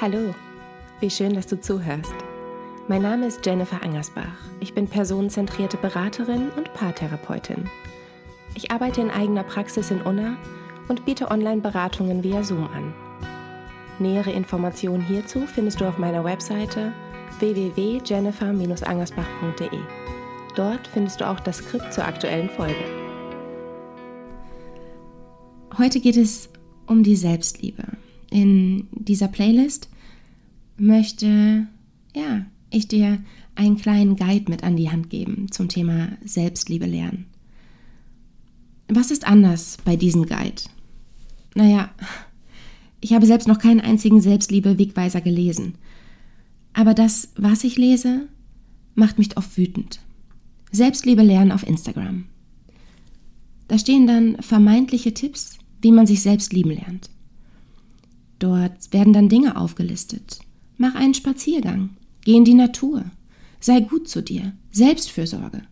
Hallo, wie schön, dass du zuhörst. Mein Name ist Jennifer Angersbach. Ich bin personenzentrierte Beraterin und Paartherapeutin. Ich arbeite in eigener Praxis in Unna und biete Online-Beratungen via Zoom an. Nähere Informationen hierzu findest du auf meiner Webseite www.jennifer-angersbach.de. Dort findest du auch das Skript zur aktuellen Folge. Heute geht es um die Selbstliebe. In dieser Playlist möchte ja, ich dir einen kleinen Guide mit an die Hand geben zum Thema Selbstliebe lernen. Was ist anders bei diesem Guide? Naja, ich habe selbst noch keinen einzigen Selbstliebe-Wegweiser gelesen. Aber das, was ich lese, macht mich oft wütend. Selbstliebe lernen auf Instagram. Da stehen dann vermeintliche Tipps, wie man sich selbst lieben lernt. Dort werden dann Dinge aufgelistet. Mach einen Spaziergang, geh in die Natur, sei gut zu dir, Selbstfürsorge,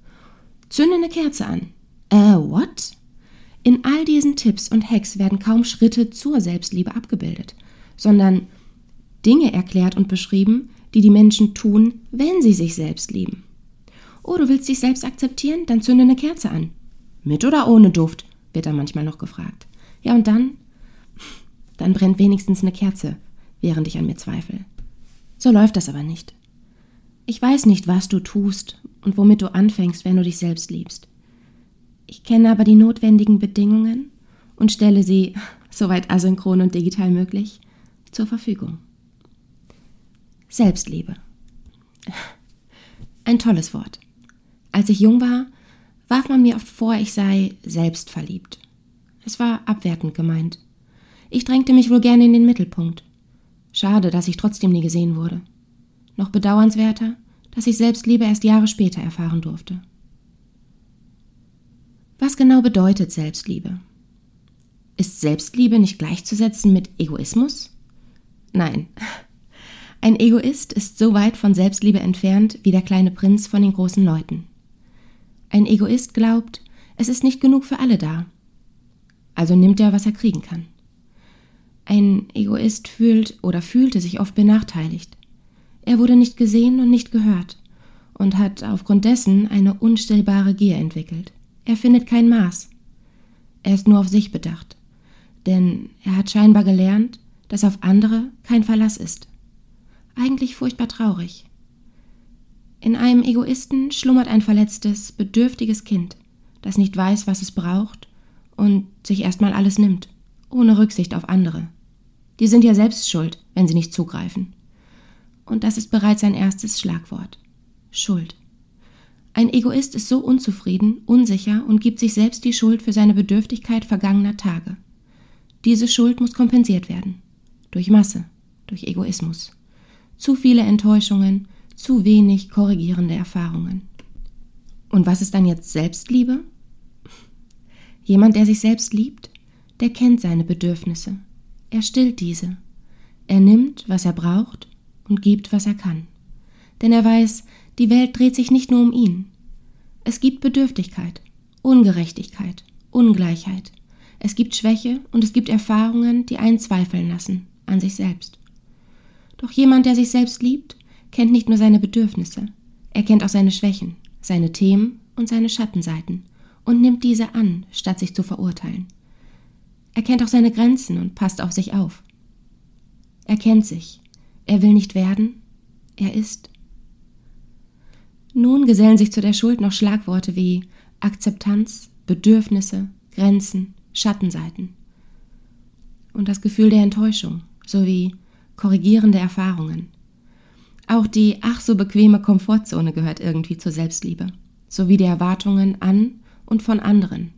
zünde eine Kerze an. Äh, what? In all diesen Tipps und Hacks werden kaum Schritte zur Selbstliebe abgebildet, sondern Dinge erklärt und beschrieben, die die Menschen tun, wenn sie sich selbst lieben. Oh, du willst dich selbst akzeptieren? Dann zünde eine Kerze an. Mit oder ohne Duft? wird da manchmal noch gefragt. Ja, und dann? Dann brennt wenigstens eine Kerze, während ich an mir zweifle. So läuft das aber nicht. Ich weiß nicht, was du tust und womit du anfängst, wenn du dich selbst liebst. Ich kenne aber die notwendigen Bedingungen und stelle sie, soweit asynchron und digital möglich, zur Verfügung. Selbstliebe. Ein tolles Wort. Als ich jung war, warf man mir oft vor, ich sei selbstverliebt. Es war abwertend gemeint. Ich drängte mich wohl gerne in den Mittelpunkt. Schade, dass ich trotzdem nie gesehen wurde. Noch bedauernswerter, dass ich Selbstliebe erst Jahre später erfahren durfte. Was genau bedeutet Selbstliebe? Ist Selbstliebe nicht gleichzusetzen mit Egoismus? Nein. Ein Egoist ist so weit von Selbstliebe entfernt wie der kleine Prinz von den großen Leuten. Ein Egoist glaubt, es ist nicht genug für alle da. Also nimmt er, was er kriegen kann. Ein Egoist fühlt oder fühlte sich oft benachteiligt. Er wurde nicht gesehen und nicht gehört und hat aufgrund dessen eine unstillbare Gier entwickelt. Er findet kein Maß. Er ist nur auf sich bedacht, denn er hat scheinbar gelernt, dass auf andere kein Verlass ist. Eigentlich furchtbar traurig. In einem Egoisten schlummert ein verletztes, bedürftiges Kind, das nicht weiß, was es braucht und sich erstmal alles nimmt, ohne Rücksicht auf andere. Die sind ja selbst schuld, wenn sie nicht zugreifen. Und das ist bereits ein erstes Schlagwort. Schuld. Ein Egoist ist so unzufrieden, unsicher und gibt sich selbst die Schuld für seine Bedürftigkeit vergangener Tage. Diese Schuld muss kompensiert werden. Durch Masse, durch Egoismus. Zu viele Enttäuschungen, zu wenig korrigierende Erfahrungen. Und was ist dann jetzt Selbstliebe? Jemand, der sich selbst liebt, der kennt seine Bedürfnisse. Er stillt diese. Er nimmt, was er braucht und gibt, was er kann. Denn er weiß, die Welt dreht sich nicht nur um ihn. Es gibt Bedürftigkeit, Ungerechtigkeit, Ungleichheit. Es gibt Schwäche und es gibt Erfahrungen, die einen zweifeln lassen an sich selbst. Doch jemand, der sich selbst liebt, kennt nicht nur seine Bedürfnisse, er kennt auch seine Schwächen, seine Themen und seine Schattenseiten und nimmt diese an, statt sich zu verurteilen. Er kennt auch seine Grenzen und passt auf sich auf. Er kennt sich, er will nicht werden, er ist. Nun gesellen sich zu der Schuld noch Schlagworte wie Akzeptanz, Bedürfnisse, Grenzen, Schattenseiten. Und das Gefühl der Enttäuschung sowie korrigierende Erfahrungen. Auch die ach so bequeme Komfortzone gehört irgendwie zur Selbstliebe, sowie die Erwartungen an und von anderen.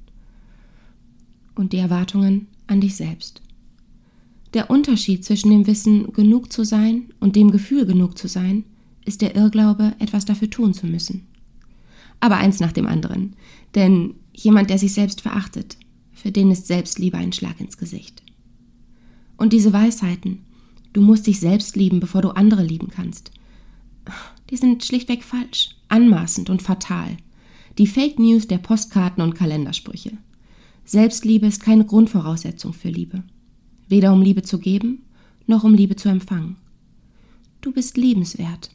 Und die Erwartungen an dich selbst. Der Unterschied zwischen dem Wissen, genug zu sein und dem Gefühl, genug zu sein, ist der Irrglaube, etwas dafür tun zu müssen. Aber eins nach dem anderen, denn jemand, der sich selbst verachtet, für den ist Selbstliebe ein Schlag ins Gesicht. Und diese Weisheiten, du musst dich selbst lieben, bevor du andere lieben kannst, die sind schlichtweg falsch, anmaßend und fatal. Die Fake News der Postkarten und Kalendersprüche. Selbstliebe ist keine Grundvoraussetzung für Liebe. Weder um Liebe zu geben, noch um Liebe zu empfangen. Du bist liebenswert,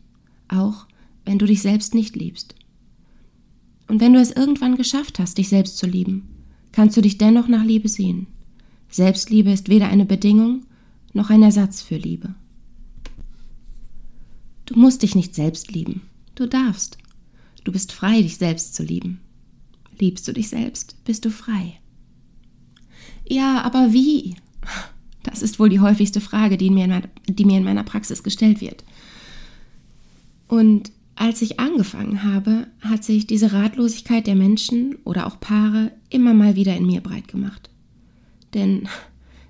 auch wenn du dich selbst nicht liebst. Und wenn du es irgendwann geschafft hast, dich selbst zu lieben, kannst du dich dennoch nach Liebe sehen. Selbstliebe ist weder eine Bedingung noch ein Ersatz für Liebe. Du musst dich nicht selbst lieben. Du darfst. Du bist frei, dich selbst zu lieben. Liebst du dich selbst, bist du frei. Ja, aber wie? Das ist wohl die häufigste Frage, die mir, in, die mir in meiner Praxis gestellt wird. Und als ich angefangen habe, hat sich diese Ratlosigkeit der Menschen oder auch Paare immer mal wieder in mir breit gemacht. Denn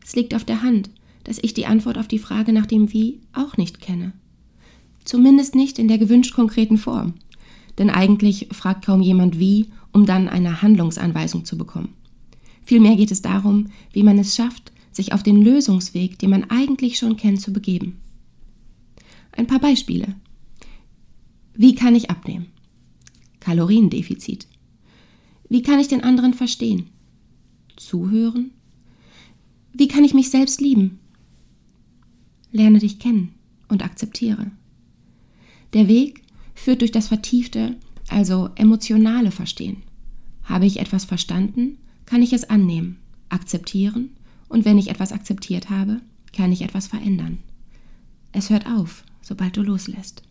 es liegt auf der Hand, dass ich die Antwort auf die Frage nach dem Wie auch nicht kenne. Zumindest nicht in der gewünscht konkreten Form. Denn eigentlich fragt kaum jemand wie, um dann eine Handlungsanweisung zu bekommen. Vielmehr geht es darum, wie man es schafft, sich auf den Lösungsweg, den man eigentlich schon kennt, zu begeben. Ein paar Beispiele. Wie kann ich abnehmen? Kaloriendefizit. Wie kann ich den anderen verstehen? Zuhören. Wie kann ich mich selbst lieben? Lerne dich kennen und akzeptiere. Der Weg führt durch das vertiefte, also emotionale Verstehen. Habe ich etwas verstanden, kann ich es annehmen, akzeptieren und wenn ich etwas akzeptiert habe, kann ich etwas verändern. Es hört auf, sobald du loslässt.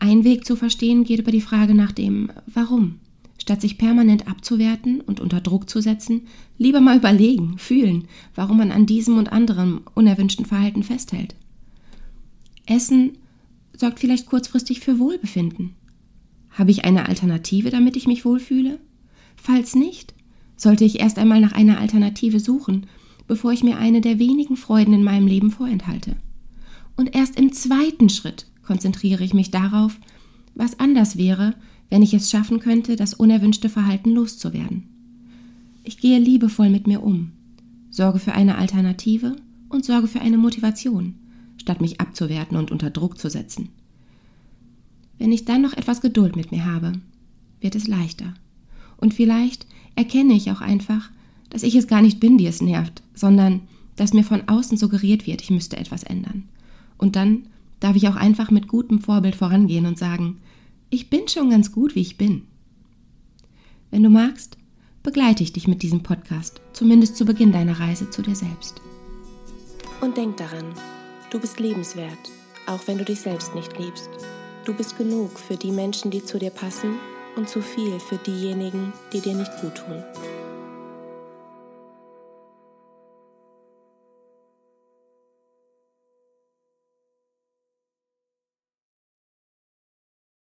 Ein Weg zu verstehen geht über die Frage nach dem Warum. Statt sich permanent abzuwerten und unter Druck zu setzen, lieber mal überlegen, fühlen, warum man an diesem und anderem unerwünschten Verhalten festhält. Essen sorgt vielleicht kurzfristig für Wohlbefinden. Habe ich eine Alternative, damit ich mich wohlfühle? Falls nicht, sollte ich erst einmal nach einer Alternative suchen, bevor ich mir eine der wenigen Freuden in meinem Leben vorenthalte. Und erst im zweiten Schritt konzentriere ich mich darauf, was anders wäre, wenn ich es schaffen könnte, das unerwünschte Verhalten loszuwerden. Ich gehe liebevoll mit mir um, sorge für eine Alternative und sorge für eine Motivation, statt mich abzuwerten und unter Druck zu setzen. Wenn ich dann noch etwas Geduld mit mir habe, wird es leichter. Und vielleicht erkenne ich auch einfach, dass ich es gar nicht bin, die es nervt, sondern dass mir von außen suggeriert wird, ich müsste etwas ändern. Und dann darf ich auch einfach mit gutem Vorbild vorangehen und sagen, ich bin schon ganz gut, wie ich bin. Wenn du magst, begleite ich dich mit diesem Podcast, zumindest zu Beginn deiner Reise zu dir selbst. Und denk daran, du bist lebenswert, auch wenn du dich selbst nicht liebst. Du bist genug für die Menschen, die zu dir passen und zu viel für diejenigen, die dir nicht gut tun.